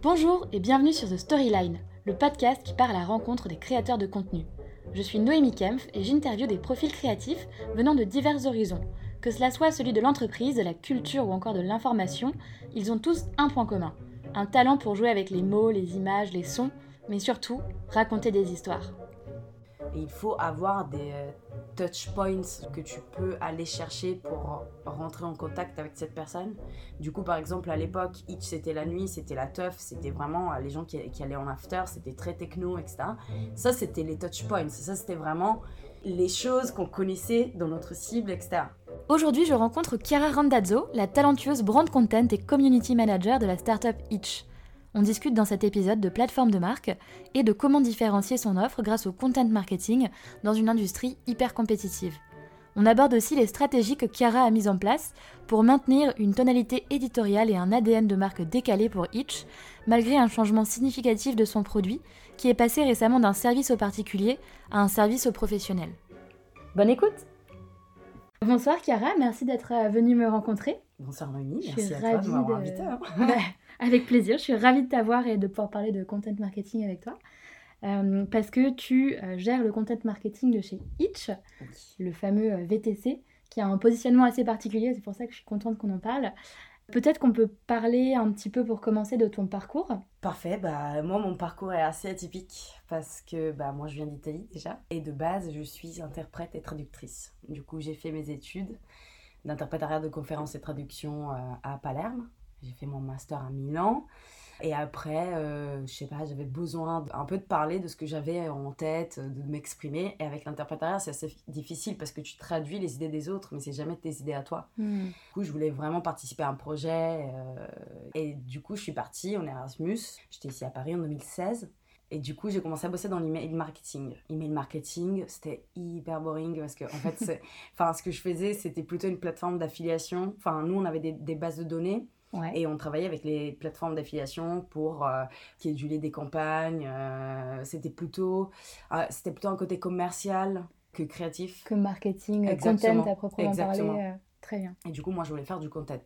Bonjour et bienvenue sur The Storyline, le podcast qui part à la rencontre des créateurs de contenu. Je suis Noémie Kempf et j'interviewe des profils créatifs venant de divers horizons. Que cela soit celui de l'entreprise, de la culture ou encore de l'information, ils ont tous un point commun. Un talent pour jouer avec les mots, les images, les sons, mais surtout raconter des histoires. Il faut avoir des euh, touch points que tu peux aller chercher pour rentrer en contact avec cette personne. Du coup, par exemple, à l'époque, Itch c'était la nuit, c'était la teuf, c'était vraiment euh, les gens qui, qui allaient en after, c'était très techno, etc. Ça, c'était les touch points. Ça, c'était vraiment les choses qu'on connaissait dans notre cible, etc. Aujourd'hui, je rencontre Chiara Randazzo, la talentueuse brand content et community manager de la startup Itch. On discute dans cet épisode de plateforme de marque et de comment différencier son offre grâce au content marketing dans une industrie hyper compétitive. On aborde aussi les stratégies que Chiara a mises en place pour maintenir une tonalité éditoriale et un ADN de marque décalé pour Itch, malgré un changement significatif de son produit qui est passé récemment d'un service au particulier à un service au professionnel. Bonne écoute Bonsoir Chiara, merci d'être euh, venue me rencontrer. Bonsoir Noémie, merci à toi de m'avoir invité. Hein. Avec plaisir, je suis ravie de t'avoir et de pouvoir parler de content marketing avec toi. Euh, parce que tu euh, gères le content marketing de chez Itch, le fameux euh, VTC, qui a un positionnement assez particulier, c'est pour ça que je suis contente qu'on en parle. Peut-être qu'on peut parler un petit peu pour commencer de ton parcours. Parfait, bah moi mon parcours est assez atypique parce que bah moi je viens d'Italie déjà et de base je suis interprète et traductrice. Du coup j'ai fait mes études d'interprétariat de conférences et traduction à Palerme j'ai fait mon master à Milan. Et après, euh, je sais pas, j'avais besoin un peu de parler de ce que j'avais en tête, de m'exprimer. Et avec l'interprétariat, c'est assez difficile parce que tu traduis les idées des autres, mais c'est jamais tes idées à toi. Hmm. Du coup, je voulais vraiment participer à un projet. Euh, et du coup, je suis partie en Erasmus. J'étais ici à Paris en 2016. Et du coup, j'ai commencé à bosser dans l'email marketing. Email marketing, c'était hyper boring parce que, en fait, enfin, ce que je faisais, c'était plutôt une plateforme d'affiliation. Enfin, nous, on avait des, des bases de données et on travaillait avec les plateformes d'affiliation pour euh, édulaient des campagnes. Euh, c'était plutôt, euh, c'était plutôt un côté commercial que créatif. Que marketing, content à proprement Exactement. parler. Euh, très bien. Et du coup, moi, je voulais faire du content.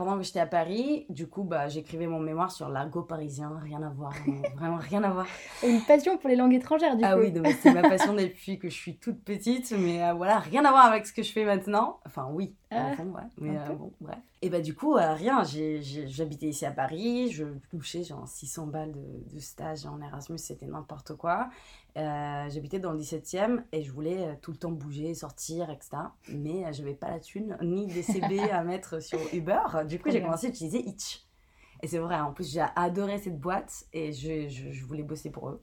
Pendant que j'étais à Paris, du coup, bah, j'écrivais mon mémoire sur l'argot parisien, rien à voir, vraiment rien à voir. une passion pour les langues étrangères, du ah coup. Ah oui, c'est ma passion depuis que je suis toute petite, mais voilà, rien à voir avec ce que je fais maintenant. Enfin, oui, ah, fond, ouais, mais bon, bref. Et bah du coup, euh, rien, j'habitais ici à Paris, je touchais genre 600 balles de, de stage en Erasmus, c'était n'importe quoi. Euh, j'habitais dans le 17e et je voulais euh, tout le temps bouger, sortir, etc. Mais je n'avais pas la thune ni des CB à mettre sur Uber. Du coup, j'ai commencé à utiliser Itch. Et c'est vrai, en plus, j'ai adoré cette boîte et je, je, voulais bosser pour eux.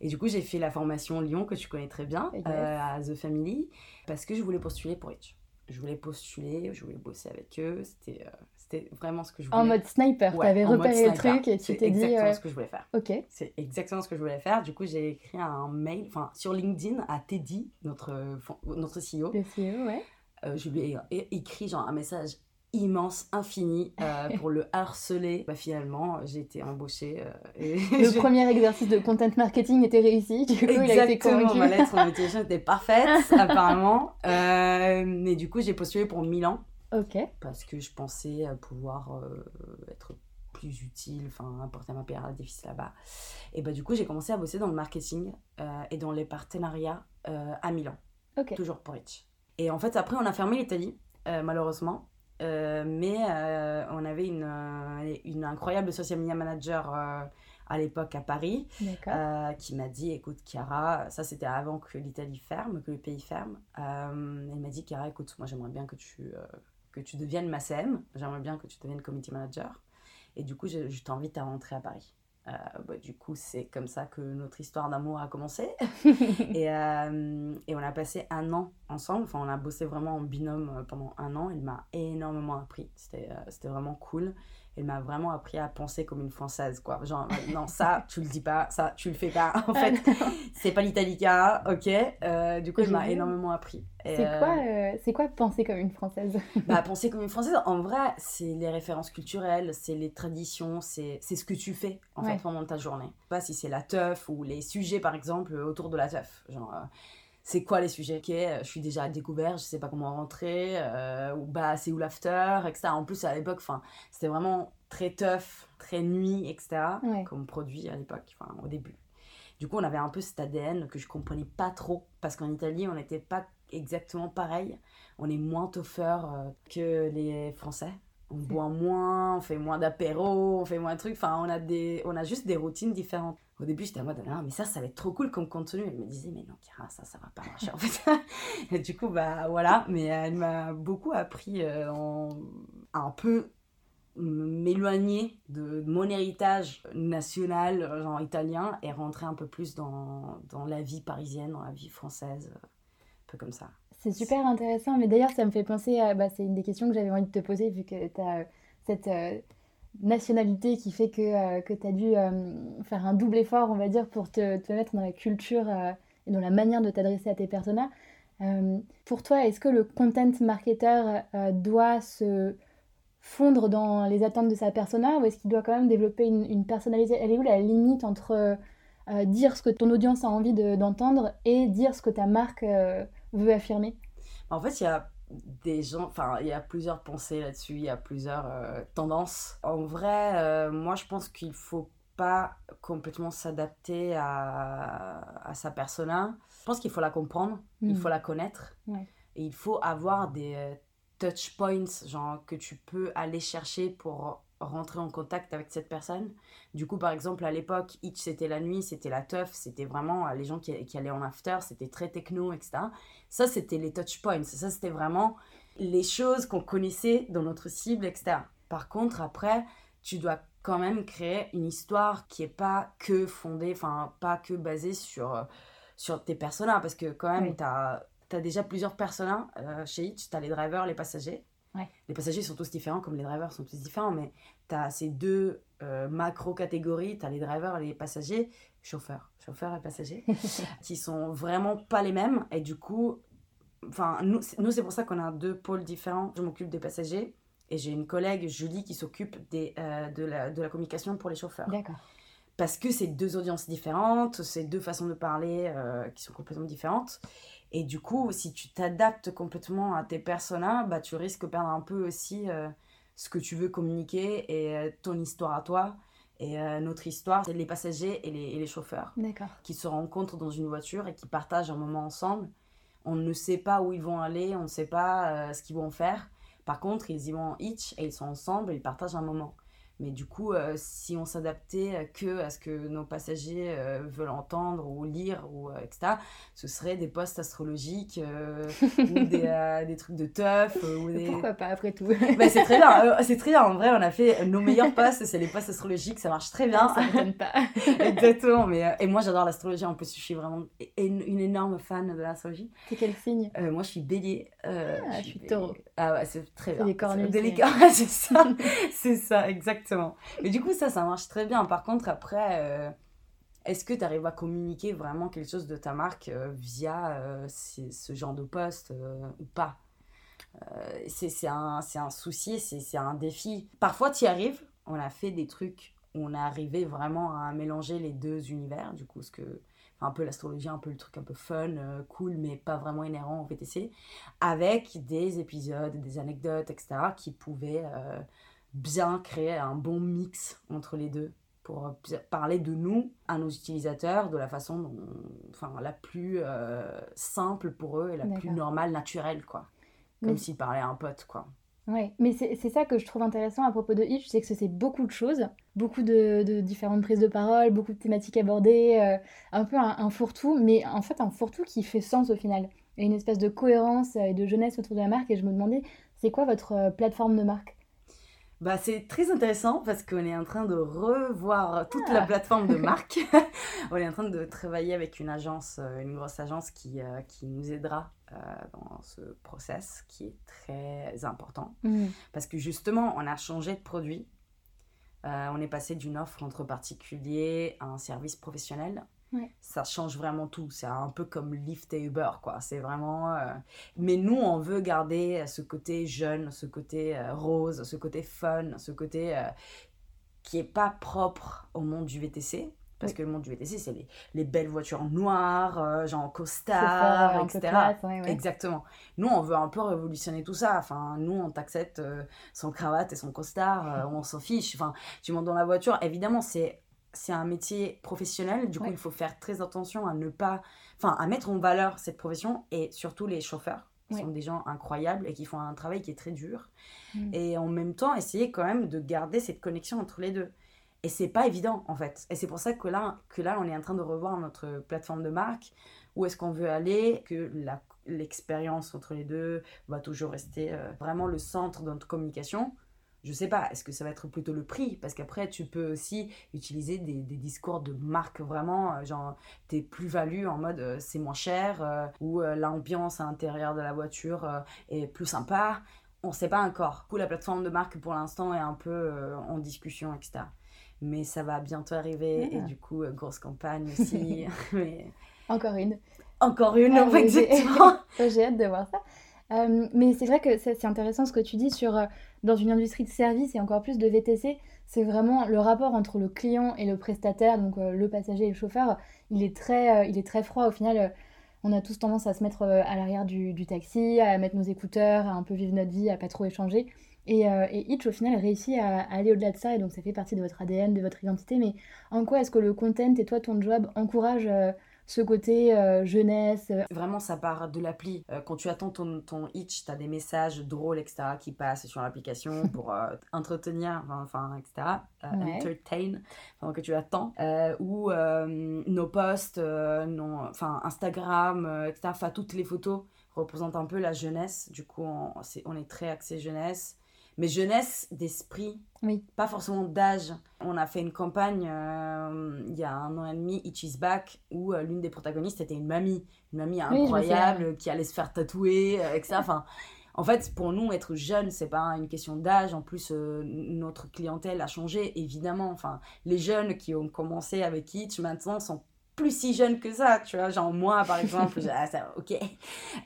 Et du coup, j'ai fait la formation Lyon, que tu connais très bien, à The Family, parce que je voulais postuler pour Itch je voulais postuler, je voulais bosser avec eux. C'était euh, c'était vraiment ce que je voulais. En mode sniper, tu avais repéré le truc et tu t'es dit. C'est exactement ce que je voulais faire. Ok. C'est exactement ce que je voulais faire. Du coup, j'ai écrit un mail, enfin, sur LinkedIn à Teddy, notre, notre CEO. Le CEO, ouais. Euh, je lui ai écrit genre un message immense, infini, euh, pour le harceler. Bah, finalement, j'ai été embauchée. et le premier exercice de content marketing était réussi. Du coup, Exactement, il a été convaincu. ma lettre en était parfaite, apparemment. mais du coup, j'ai postulé pour Milan. Ok. Parce que je pensais pouvoir euh, être plus utile, enfin apporter ma pierre à l'édifice là-bas. Et bah du coup j'ai commencé à bosser dans le marketing euh, et dans les partenariats euh, à Milan. Toujours pour Rich. Et en fait après on a fermé l'Italie, malheureusement. mais on avait une, une incroyable social media manager à l'époque à Paris, qui m'a dit écoute Chiara, ça c'était avant que l'Italie ferme, que le pays ferme. elle m'a dit Chiara, écoute, moi j'aimerais bien que tu, que tu deviennes ma CM. J'aimerais bien que tu deviennes community manager. Et du coup, je, je t'invite à rentrer à Paris. Euh, bah, du coup, c'est comme ça que notre histoire d'amour a commencé. et, euh, et, on a passé un an ensemble. Enfin, on a bossé vraiment en binôme euh, pendant un an. Il m'a énormément appris. C'était c'était vraiment cool elle m'a vraiment appris à penser comme une française quoi. Genre euh, non ça tu le dis pas ça tu le fais pas en fait. c'est pas l'italica ok? Euh, du coup elle m'a énormément appris. C'est quoi euh, c'est quoi penser comme une française? Bah penser comme une française en vrai c'est les références culturelles c'est les traditions c'est ce que tu fais en fait pendant ta journée. Pas si c'est la teuf ou les sujets par exemple autour de la teuf. Genre c'est quoi les sujets Ok, je suis déjà à découvert, je sais pas comment rentrer, ou bah c'est où l'after, etc. En plus à l'époque, enfin, c'était vraiment très tough, très nuit, etc. Comme produit à l'époque, enfin au début. Du coup, on avait un peu cet ADN que je comprenais pas trop parce qu'en Italie, on n'était pas exactement pareil. On est moins tougher que les Français on boit moins, on fait moins d'apéro, on fait moins de trucs. Enfin, on a, des, on a juste des routines différentes. Au début, j'étais en mode, ah, mais ça, ça va être trop cool comme contenu. Elle me disait, mais non, Kira, ça, ça va pas marcher en fait. et du coup, bah voilà. Mais elle m'a beaucoup appris euh, en... un peu m'éloigner de mon héritage national, genre italien, et rentrer un peu plus dans, dans la vie parisienne, dans la vie française, un peu comme ça. C'est super intéressant, mais d'ailleurs, ça me fait penser à. Bah, c'est une des questions que j'avais envie de te poser, vu que tu as euh, cette euh, nationalité qui fait que, euh, que tu as dû faire un double effort, on va dire, pour te, te mettre dans la culture et dans la manière de t'adresser à tes personas. pour toi, est-ce que le content marketer doit se fondre dans les attentes de sa persona ou est-ce qu'il doit quand même développer une, une, personnalité? Elle est où la limite entre dire ce que ton audience a envie d'entendre et dire ce que ta marque veut affirmer? En fait, il y a des gens, enfin, il y a plusieurs pensées là-dessus, il y a plusieurs euh, tendances. En vrai, euh, moi, je pense qu'il faut pas complètement s'adapter à, à, sa persona. Je pense qu'il faut la comprendre, il hmm. faut la connaître, et il faut avoir des euh, touch points, genre que tu peux aller chercher pour rentrer en contact avec cette personne. Du coup, par exemple, à l'époque, Itch, c'était la nuit, c'était la teuf, c'était vraiment les gens qui, qui, allaient en after, c'était très techno, etc. Ça, c'était les touch points. Ça, c'était vraiment les choses qu'on connaissait dans notre cible, etc. Par contre, après, tu dois quand même créer une histoire qui est pas que fondée, enfin, pas que basée sur, sur tes personnages, parce que quand même, tu as, déjà plusieurs personnages euh, chez Itch, tu as les drivers, les passagers. Les passagers sont tous différents, comme les drivers sont tous différents, mais tu as ces deux euh, macro-catégories, tu as les drivers et les passagers, chauffeurs, chauffeurs et passagers, qui sont vraiment pas les mêmes. Et du coup, enfin, nous, c'est pour ça qu'on a deux pôles différents. Je m'occupe des passagers et j'ai une collègue, Julie, qui s'occupe euh, de, la, de la communication pour les chauffeurs. D'accord parce que c'est deux audiences différentes, c'est deux façons de parler euh, qui sont complètement différentes. Et du coup, si tu t'adaptes complètement à tes personas, bah, tu risques de perdre un peu aussi euh, ce que tu veux communiquer et euh, ton histoire à toi. Et notre histoire, c'est les passagers et les, et les chauffeurs qui se rencontrent dans une voiture et qui partagent un moment ensemble. On ne sait pas où ils vont aller, on ne sait pas ce qu'ils vont faire. Par contre, ils y vont each et ils sont ensemble et ils partagent un moment. Mais du coup, euh, si on s'adaptait que à ce que nos passagers euh, veulent entendre ou lire, ou, euh, etc., ce serait des posts astrologiques ou des, des, trucs de teuf. ou des... Pourquoi pas, après tout bah, C'est très bien. c'est très bien. En vrai, on a fait nos meilleurs posts, c'est les posts astrologiques. Ça marche très bien. Ça ne donne pas. Exactement. Mais, et moi, j'adore l'astrologie. En plus, je suis vraiment une, énorme fan de l'astrologie. C'est quel signe? Moi, je suis bélier. ah, je suis taureau. Ah ouais, c'est très bien. C'est des cornues. c'est ça. c'est ça, exactement. Exactement. Mais du coup, ça, ça marche très bien. Par contre, après, euh, est-ce que tu arrives à communiquer vraiment quelque chose de ta marque euh, via euh, ce genre de poste ou pas? C'est un, un souci, c'est un défi. Parfois, tu y arrives. On a fait des trucs où on est arrivé vraiment à mélanger les deux univers. Du coup, ce que un peu l'astrologie, un peu le truc un peu fun, cool, mais pas vraiment inhérent au VTC, avec des épisodes, des anecdotes, etc., qui pouvaient bien créer un bon mix entre les deux pour parler de nous à nos utilisateurs de la façon enfin, la plus euh, simple pour eux et la plus normale, naturelle, quoi. Comme s'ils parlaient à un pote, quoi. Ouais, mais c'est ça que je trouve intéressant à propos de Hitch, c'est que c'est beaucoup de choses, beaucoup de, différentes prises de parole, beaucoup de thématiques abordées, euh, un peu un, fourre-tout, mais en fait un fourre-tout qui fait sens au final. Et une espèce de cohérence et de jeunesse autour de la marque, et je me demandais, c'est quoi votre euh, plateforme de marque? Bah, c'est très intéressant parce qu'on est en train de revoir toute la ah. plateforme de marque. on est en train de travailler avec une agence, euh, une grosse agence qui, euh, qui nous aidera euh, dans ce process qui est très important. Mmh. Parce que justement, on a changé de produit. on est passé d'une offre entre particuliers à un service professionnel. Ça change vraiment tout. C'est un peu comme Lyft et Uber, quoi. C'est vraiment. Euh, mais nous, on veut garder ce côté jeune, ce côté euh, rose, ce côté fun, ce côté euh, qui est pas propre au monde du VTC. Parce que le monde du VTC, c'est les, les, belles voitures noires, euh, genre costard, etc. Exactement. Nous, on veut un peu révolutionner tout ça. Enfin, nous, on t'accepte euh, son cravate et son costard, on s'en fiche. Enfin, tu montes dans la voiture, évidemment, c'est c'est un métier professionnel, du coup il faut faire très attention à ne pas, enfin à mettre en valeur cette profession et surtout les chauffeurs qui sont des gens incroyables et qui font un travail qui est très dur mm. et en même temps essayer quand même de garder cette connexion entre les deux. Et c'est pas évident en fait. Et c'est pour ça que là, que là on est en train de revoir notre plateforme de marque, où est-ce qu'on veut aller, que l'expérience entre les deux va toujours rester euh, vraiment le centre de notre communication je sais pas, est-ce que ça va être plutôt le prix? Parce qu'après, tu peux aussi utiliser des, discours de marque vraiment, euh, genre tes plus-values en mode euh, c'est moins cher, euh, ou l'ambiance à l'intérieur de la voiture est plus sympa. On sait pas encore. Du coup, la plateforme de marque pour l'instant est un peu en discussion, etc. Mais ça va bientôt arriver, et ah. du coup, grosse campagne aussi. Encore une. Encore une, ah, exactement. J'ai hâte de voir ça. Euh, mais c'est vrai que c'est intéressant ce que tu dis sur, euh, dans une industrie de service et encore plus de VTC, c'est vraiment le rapport entre le client et le prestataire, donc euh, le passager et le chauffeur, il est très, il est très froid. Au final, on a tous tendance à se mettre à l'arrière du, taxi, à mettre nos écouteurs, à un peu vivre notre vie, à pas trop échanger. Et, et Hitch, au final, réussit à, à aller au-delà de ça, et donc ça fait partie de votre ADN, de votre identité. Mais en quoi est-ce que le content et toi, ton job, encourage ce côté euh, jeunesse. Euh. Vraiment, ça part de l'appli. Euh, quand tu attends ton, ton Itch, tu as des messages drôles, etc., qui passent sur l'application pour entretenir, enfin, etc., entertain, pendant que tu attends. ou nos posts, non, enfin, Instagram, etc., enfin, toutes les photos représentent un peu la jeunesse. Du coup, on, on est très axé jeunesse mais jeunesse d'esprit, oui. pas forcément d'âge. On a fait une campagne euh, il y a un an et demi, It Is Back, où euh, l'une des protagonistes était une mamie, une mamie incroyable qui allait se faire tatouer, euh, etc. Enfin, en fait, pour nous, être jeune, c'est pas une question d'âge. En plus, notre clientèle a changé, évidemment. Enfin, les jeunes qui ont commencé avec It maintenant sont plus si jeunes que ça, tu vois. Genre, moi, par exemple, ah, ok.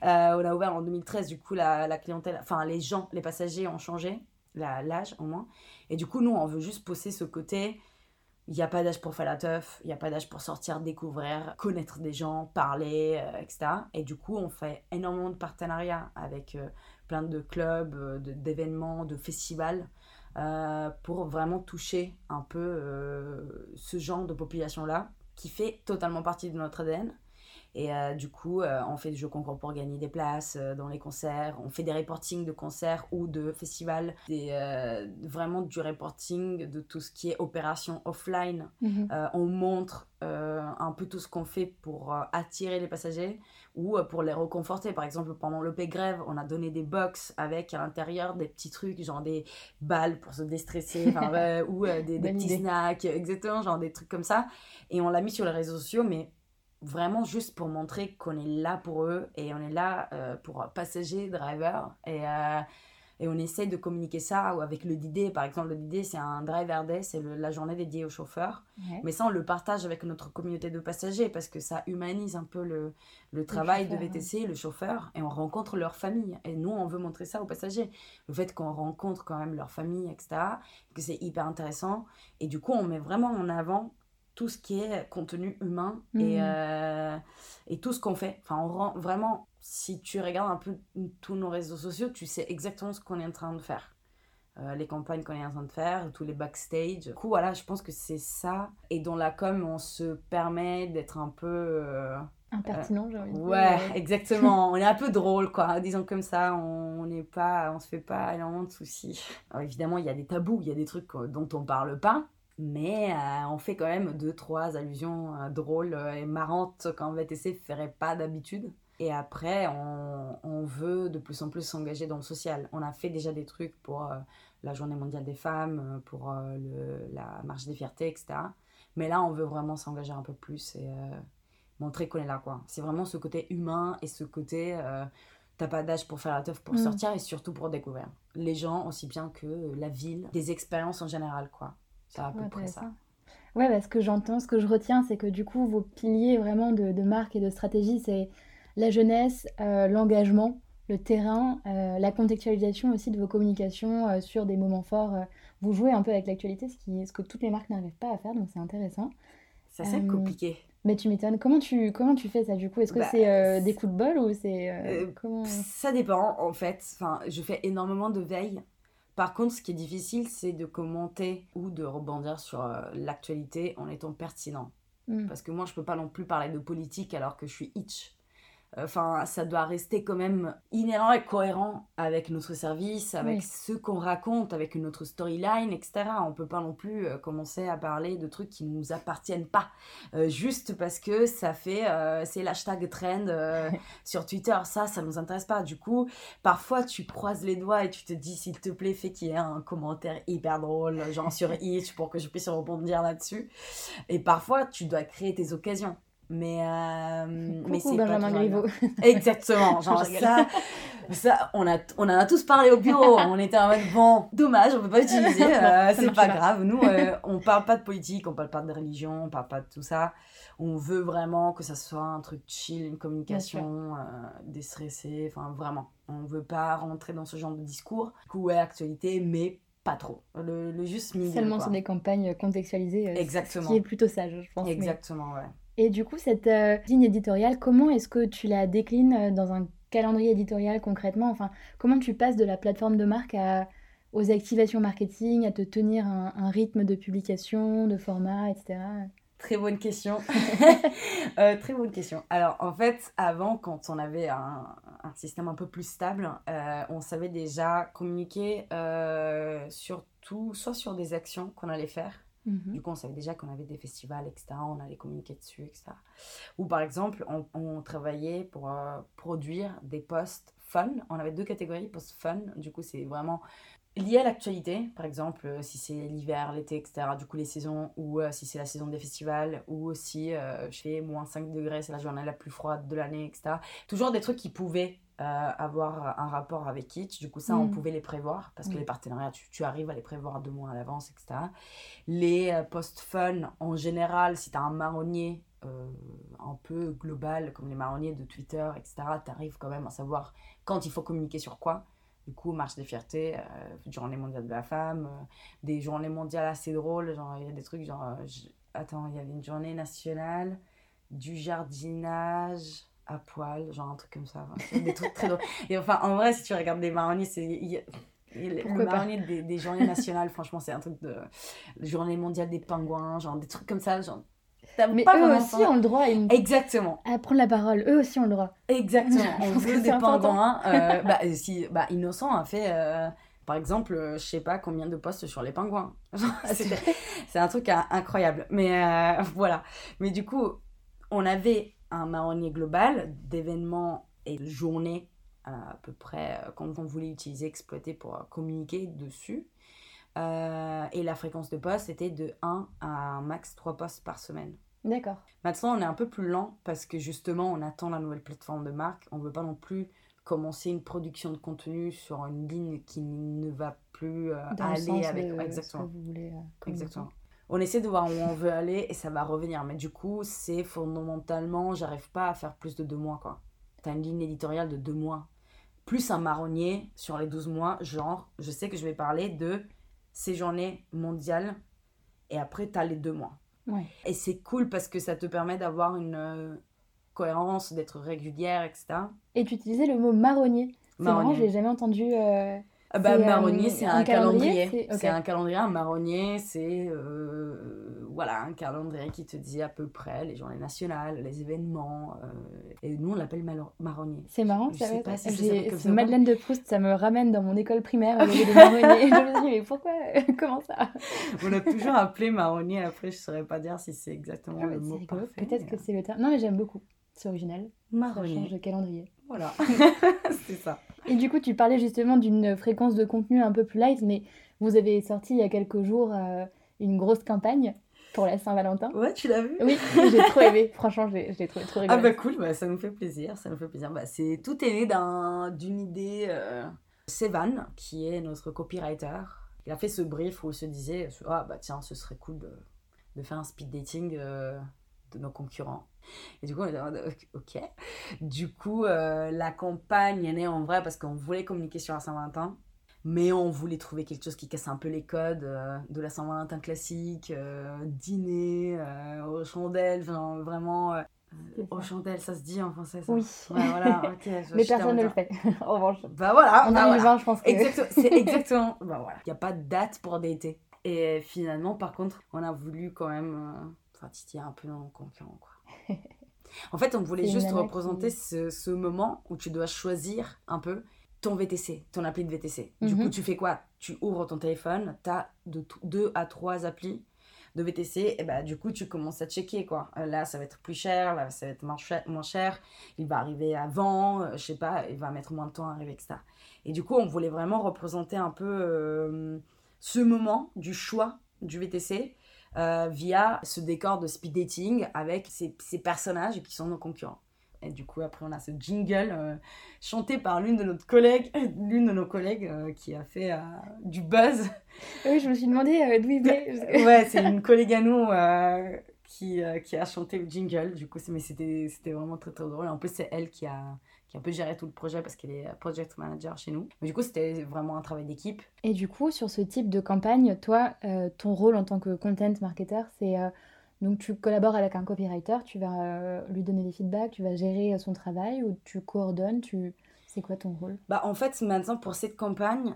on a ouvert en 2013, du coup, la, clientèle, enfin, les gens, les passagers ont changé l'âge au moins. Et du coup, nous, on veut juste poser ce côté. Il n'y a pas d'âge pour faire la teuf, il n'y a pas d'âge pour sortir, découvrir, connaître des gens, parler, euh, etc. Et du coup, on fait énormément de partenariats avec euh, plein de clubs, euh, d'événements, de, festivals, pour vraiment toucher un peu ce genre de population-là, qui fait totalement partie de notre ADN. Et euh, du coup, euh, on fait des jeux concours pour gagner des places euh, dans les concerts. On fait des reportings de concerts ou de festivals. Des, vraiment du reporting de tout ce qui est opération offline. Mhm. on montre un peu tout ce qu'on fait pour attirer les passagers ou pour les reconforter. Par exemple, pendant l'OP grève, on a donné des box avec à l'intérieur des petits trucs, genre des balles pour se déstresser, ou des, des petits snacks, exactement, genre des trucs comme ça. Et on l'a mis sur les réseaux sociaux, mais vraiment juste pour montrer qu'on est là pour eux et on est là euh, pour passagers, drivers. Et, euh, et on essaie de communiquer ça avec le DD. Par exemple, le DD, c'est un driver day, c'est la journée dédiée aux chauffeurs. Mais ça, on le partage avec notre communauté de passagers parce que ça humanise un peu le, le travail de VTC, le chauffeur, et on rencontre leur famille. Et nous, on veut montrer ça aux passagers. Le fait qu'on rencontre quand même leur famille, etc., que c'est hyper intéressant. Et du coup, on met vraiment en avant tout ce qui est contenu humain et, mhm. euh, et tout ce qu'on fait. Enfin, on rend vraiment, si tu regardes un peu tous nos réseaux sociaux, tu sais exactement ce qu'on est en train de faire. Euh, les campagnes qu'on est en train de faire, tous les backstage. Du coup, voilà, je pense que c'est ça. Et dans la com, on se permet d'être un peu. Euh, Impertinent, j'ai envie de dire. Ouais, exactement. on est un peu drôle, quoi. Disons comme ça, on n'est pas, on se fait pas énormément de soucis. évidemment, il y a des tabous, il y a des trucs dont on parle pas mais euh, on fait quand même deux, trois allusions euh, drôles et marrantes qu'en VTC ne ferait pas d'habitude. Et après, on, veut de plus en plus s'engager dans le social. On a fait déjà des trucs pour euh, la Journée mondiale des femmes, pour la marche des fiertés, etc. Mais là, on veut vraiment s'engager un peu plus et montrer qu'on est là. quoi. C'est vraiment ce côté humain et ce côté t'as pas d'âge pour faire la teuf pour mm. sortir et surtout pour découvrir les gens aussi bien que la ville, des expériences en général quoi. C'est à peu près ça. Ouais, bah, ce que j'entends, ce que je retiens, c'est que du coup, vos piliers vraiment de, de marque et de stratégie, c'est la jeunesse, euh, l'engagement, le terrain, euh, la contextualisation aussi de vos communications euh, sur des moments forts. vous jouez un peu avec l'actualité, ce, qui, ce que toutes les marques n'arrivent pas à faire, donc c'est intéressant. C'est assez Euh, compliqué. Mais tu m'étonnes. Comment tu, comment tu fais ça du coup? Est-ce que Bah, c'est euh, c'est- des coups de bol ou c'est. euh, Euh, comment... Ça dépend, en fait. Enfin, je fais énormément de veille. Par contre, ce qui est difficile, c'est de commenter ou de rebondir sur euh, l'actualité en étant pertinent. Hmm. Parce que moi, je peux pas non plus parler de politique alors que je suis itch. Enfin, ça doit rester quand même inhérent et cohérent avec notre service, avec Oui. ce qu'on raconte, avec notre storyline, etc. On peut pas non plus euh, commencer à parler de trucs qui nous appartiennent pas, euh, juste parce que ça fait, euh, c'est l'hashtag trend euh, sur Twitter. Ça, ça nous intéresse pas. Du coup, parfois, tu croises les doigts et tu te dis, s'il te plaît, fais qu'il y ait un commentaire hyper drôle, genre sur Itch, pour que je puisse rebondir là-dessus. Et parfois, tu dois créer tes occasions. Mais, euh, mais c'est Benjamin Griveaux. Exactement. Genre ça, ça on, a, on en a tous parlé au bureau. On était en mode, bon, dommage, on peut pas utiliser. euh, c'est pas pas. grave. Nous, euh, on parle pas de politique, on parle pas de religion, on parle pas de tout ça. On veut vraiment que ça soit un truc chill, une communication euh, déstressée. Enfin, vraiment. On veut pas rentrer dans ce genre de discours. Du coup, ouais, actualité, mais pas trop. Le, le juste milieu. Seulement quoi. sur des campagnes contextualisées. euh, Exactement. Ce qui est plutôt sage, je pense. mais- Exactement, ouais. Et du coup, cette euh, ligne éditoriale, comment est-ce que tu la déclines euh, dans un calendrier éditorial concrètement? Enfin, comment tu passes de la plateforme de marque à, aux activations marketing, à te tenir un, un rythme de publication, de format, etc. Très bonne question. Euh, très bonne question. Alors, en fait, avant, quand on avait un, un système un peu plus stable, euh, on savait déjà communiquer euh, surtout, soit sur des actions qu'on allait faire. Mhm. Du coup, on savait déjà qu'on avait des festivals, etc. On allait communiquer dessus, etc. Ou par exemple, on, travaillait pour euh, produire des posts fun. On avait deux catégories, posts fun. Du coup, c'est vraiment lié à l'actualité. Par exemple, euh, si c'est l'hiver, l'été, etc. Du coup, les saisons. Ou euh, si c'est la saison des festivals. Ou aussi, je fais moins 5 degrés, c'est la journée la plus froide de l'année, etc. Toujours des trucs qui pouvaient euh, avoir un rapport avec Itch. Du coup, ça, on Mm. pouvait les prévoir. Parce que les partenariats, tu, tu arrives à les prévoir deux mois à l'avance, etc. Les euh, posts fun, en général, si tu as un marronnier euh, un peu global, comme les marronniers de Twitter, etc., tu arrives quand même à savoir quand il faut communiquer sur quoi. Du coup, marche des fiertés, euh, journée mondiale de la femme, des journées mondiales assez drôles, genre il y a des trucs genre... je- Attends, il y avait une journée nationale du jardinage à poil, genre un truc comme ça. Enfin, des trucs très drôles. Et enfin, en vrai, si tu regardes des marronniers, c'est... le marronnier des, des journées nationales, franchement, c'est un truc de... Journée mondiale des pingouins, genre des trucs comme ça, genre... Mais pas eux aussi ont le droit à, une- Exactement, à prendre la parole. Eux aussi ont le droit. exactement. On veut des pingouins. euh, bah, si, bah, Innocent a fait, euh, par exemple, euh, je sais pas combien de posts sur les pingouins. C'est un truc euh, incroyable. Mais voilà. Mais du coup, on avait un marronnier global d'événements et de journées euh, à peu près euh, quand on voulait utiliser, exploiter pour euh, communiquer dessus. Euh, et la fréquence de posts était de 1 à un max 3 posts par semaine. D'accord. Maintenant, on est un peu plus lent parce que justement, on attend la nouvelle plateforme de marque. On ne veut pas non plus commencer une production de contenu sur une ligne qui ne va plus euh, aller avec. de Ouais, ce exactement. que vous voulez euh. Exactement. On essaie de voir où on veut aller et ça va revenir. Mais du coup, c'est fondamentalement, j'arrive pas à faire plus de deux mois, quoi. T'as une ligne éditoriale de deux mois. Plus un marronnier sur les 12 mois, genre, je sais que je vais parler de ces journées mondiales et après, t'as les deux mois. Ouais. Et c'est cool parce que ça te permet d'avoir une euh, cohérence, d'être régulière, etc. Et tu utilisais le mot marronnier. C'est marrant, Marronnier. je l'ai jamais entendu. euh, bah, C'est, euh, marronnier, c'est un un, calendrier, calendrier. c'est- un calendrier. Un marronnier, c'est euh, voilà, un calendrier qui te dit à peu près les journées nationales, les événements. euh, et nous, on l'appelle marronnier. C'est marrant, Je ça sais pas si ça comme ça. Madeleine de Proust, ça me ramène dans mon école primaire. où il y avait des marronniers. je me dit, mais pourquoi Comment ça On l'a toujours appelé marronnier. Après, je saurais pas dire si c'est exactement Ah, le mot C'est rigolo. parfait. Peut-être que c'est le terme. Non, mais j'aime beaucoup. C'est original. Ça change marronnier. de calendrier. Voilà, c'est ça. Et du coup, tu parlais justement d'une fréquence de contenu un peu plus light, mais vous avez sorti il y a quelques jours euh, une grosse campagne pour la Saint-Valentin. Ouais, tu l'as vu? Oui, j'ai trop aimé. Franchement, je l'ai trouvé trop Ah rigolo. bah cool, bah, ça nous fait plaisir, ça nous fait plaisir. Bah, c'est tout est né d'un- d'une idée. Euh... Sévan, qui est notre copywriter, il a fait ce brief où il se disait ah bah tiens ce serait cool de, de faire un speed dating euh, de nos concurrents. Et du coup on est en mode, ok. Du coup euh, la campagne est née en vrai parce qu'on voulait communiquer sur la Saint-Valentin. mais on voulait trouver quelque chose qui casse un peu les codes euh, de la Saint-Valentin classique, euh, dîner, aux chandelles, genre, vraiment. aux chandelles, ça se dit en français ça Oui. Ouais, voilà, ok. je- Mais je personne ne le fait. en revanche. Bah voilà, En bah, 2020, voilà. je pense que. Exactement, c'est exactement. bah voilà. Il n'y a pas de date pour dater. Et finalement, par contre, on a voulu quand même. Enfin, titiller un peu dans le concurrent, quoi. En fait, on voulait juste qui- représenter ce, ce moment où tu dois choisir un peu ton VTC, ton appli de VTC. Du Mhm. coup, tu fais quoi? Tu ouvres ton téléphone, tu as de deux à trois applis de VTC, et bah du coup tu commences à checker quoi. Euh, Là ça va être plus cher, là ça va être moins cher, moins cher. il va arriver avant, euh, je sais pas, il va mettre moins de temps à arriver que ça. Et du coup on voulait vraiment représenter un peu euh, ce moment du choix du VTC euh, via ce décor de speed dating avec ces, ces personnages qui sont nos concurrents. Et du coup, après, on a ce jingle euh, chanté par l'une de notre collègue, l'une de nos collègues euh, qui a fait euh, du buzz. Oui, je me suis demandé d'où il venait. ouais, c'est une collègue à nous qui, qui a chanté le jingle. Du coup, mais c'était c'était vraiment très très drôle. En plus, c'est elle qui a, qui a un peu géré tout le projet parce qu'elle est project manager chez nous. Mais du coup, c'était vraiment un travail d'équipe. Et du coup, sur ce type de campagne, toi, euh, ton rôle en tant que content marketer, c'est euh, donc tu collabores avec un copywriter, tu vas euh, lui donner des feedbacks, tu vas gérer son travail ou tu coordonnes, tu... c'est quoi ton rôle? Bah, en fait, maintenant, pour cette campagne,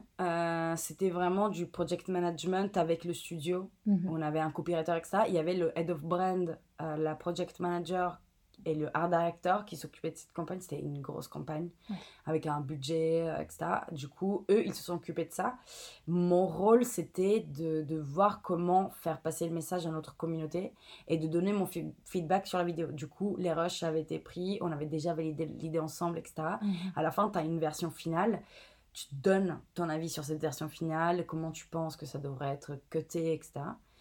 c'était vraiment du project management avec le studio. Mhm. On avait un copywriter, etc. Il y avait le head of brand, la project manager et le art director qui s'occupaient de cette campagne. C'était une grosse campagne Ouais. avec un budget, euh, etc. Du coup, eux, ils se sont occupés de ça. Mon rôle, c'était de, de voir comment faire passer le message à notre communauté et de donner mon feedback sur la vidéo. Du coup, les rushs avaient été pris, on avait déjà validé l'idée ensemble, etc. Mhm. À la fin, tu as une version finale. Tu donnes ton avis sur cette version finale, comment tu penses que ça devrait être cuté, etc.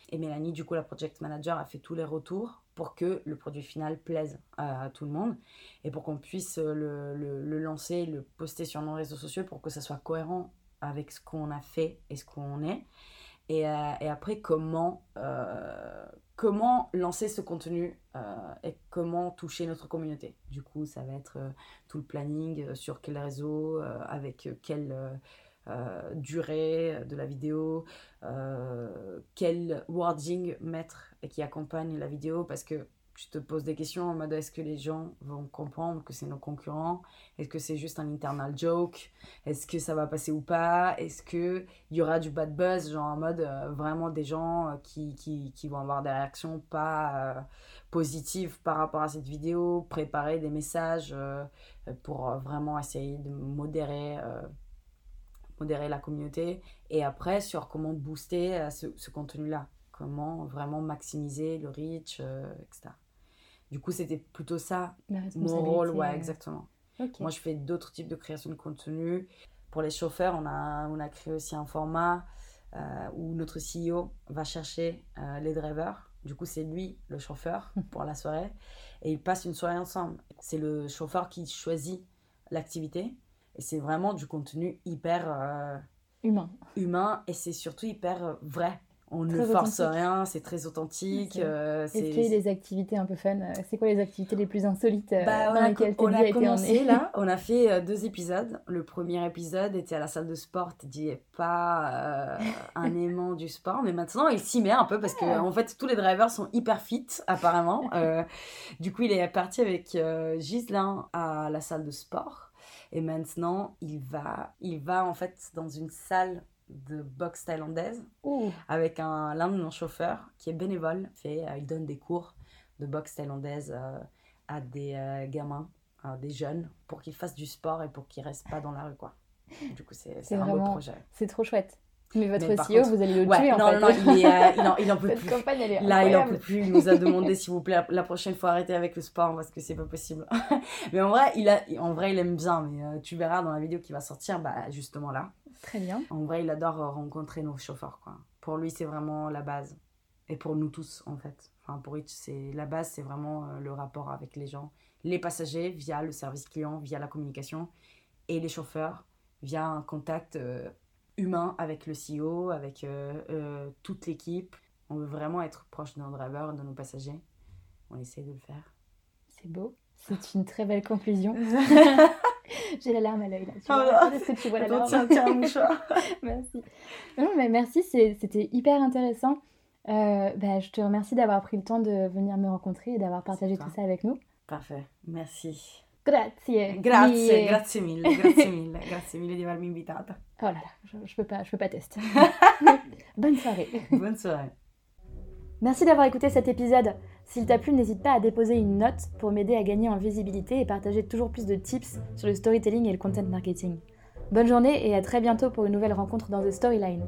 Et Mélanie, du coup, la project manager, a fait tous les retours pour que le produit final plaise à, tout le monde et pour qu'on puisse euh, le, le- lancer, le poster sur nos réseaux sociaux pour que ça soit cohérent avec ce qu'on a fait et ce qu'on est. Et, euh, après, comment, euh, comment lancer ce contenu et comment toucher notre communauté. Du coup, ça va être tout le planning, sur quel réseau, avec quelle euh, durée de la vidéo, euh, quel wording mettre et qui accompagne la vidéo parce que tu te poses des questions en mode est-ce que les gens vont comprendre que c'est nos concurrents? Est-ce que c'est juste un internal joke? Est-ce que ça va passer ou pas? Est-ce qu'il y aura du bad buzz? Genre en mode euh, vraiment des gens qui, qui, vont avoir des réactions pas positives par rapport à cette vidéo, préparer des messages pour vraiment essayer de modérer, modérer la communauté. Et après, sur comment booster euh, ce, ce contenu-là. Comment vraiment maximiser le reach, euh, etc. Du coup, c'était plutôt ça, mon rôle, ouais, exactement. Moi, je fais d'autres types de création de contenu. Pour les chauffeurs, on a, on a créé aussi un format euh, où notre CEO va chercher euh, les drivers. Du coup, c'est lui le chauffeur pour la soirée. Et ils passent une soirée ensemble. C'est le chauffeur qui choisit l'activité. Et c'est vraiment du contenu hyper euh, Humain. humain et c'est surtout hyper euh, vrai. On ne force rien, c'est très authentique. Euh, Est-ce qu'il y a des activités un peu fun euh, C'est quoi les activités les plus insolites Bah, dans a, lesquelles on a a commencé là, on a fait deux épisodes. Le premier épisode était à la salle de sport, Teddy n'est pas euh, un aimant du sport, mais maintenant il s'y met un peu parce que Ah. en fait tous les drivers sont hyper fit apparemment. Euh, du coup il est parti avec Ghislain à la salle de sport et maintenant il va, il va en fait dans une salle de boxe thaïlandaise Ouh, avec un l'un de nos chauffeurs qui est bénévole. Fait, euh, il donne des cours de boxe thaïlandaise euh, à des euh, gamins, à des jeunes, pour qu'ils fassent du sport et pour qu'ils restent pas dans la rue, quoi. Du coup, c'est un beau projet. c'est trop chouette. Mais votre Mais CEO, contre- vous allez le Ouais, tuer en non, fait. non, non, il, est, euh, il, en, il en peut plus. campagne, elle est Là, il en peut plus. Il nous a demandé, s'il vous plaît, la, la prochaine fois, arrêtez avec le sport parce que c'est pas possible. mais en vrai, il a, en vrai, il aime bien. Mais euh, tu verras dans la vidéo qui va sortir, bah, justement là. Très bien. En vrai, il adore euh, rencontrer nos chauffeurs, quoi. Pour lui, c'est vraiment la base. Et pour nous tous, en fait. Enfin, pour Rich, c'est la base, c'est vraiment euh, le rapport avec les gens. Les passagers via le service client, via la communication. Et les chauffeurs via un contact humain avec le CEO, avec euh, euh, toute l'équipe. On veut vraiment être proche de nos drivers, de nos passagers. On essaie de le faire. C'est beau. C'est une très belle conclusion. J'ai la larme à l'œil là. Tu Oh vois. Est-ce que tu vois la larme tiens, tiens, mouchoir. Merci. Non, mais merci, c'était hyper intéressant. Euh, bah, je te remercie d'avoir pris le temps de venir me rencontrer et d'avoir partagé tout ça avec nous. Parfait, merci. Grazie. Grazie, mille. grazie mille, grazie mille, grazie mille di avermi invitata. Oh là là, je, je peux pas, je peux pas tester. Bonne soirée. Bonne soirée. Merci d'avoir écouté cet épisode. S'il t'a plu, n'hésite pas à déposer une note pour m'aider à gagner en visibilité et partager toujours plus de tips sur le storytelling et le content marketing. Bonne journée et à très bientôt pour une nouvelle rencontre dans The Storyline.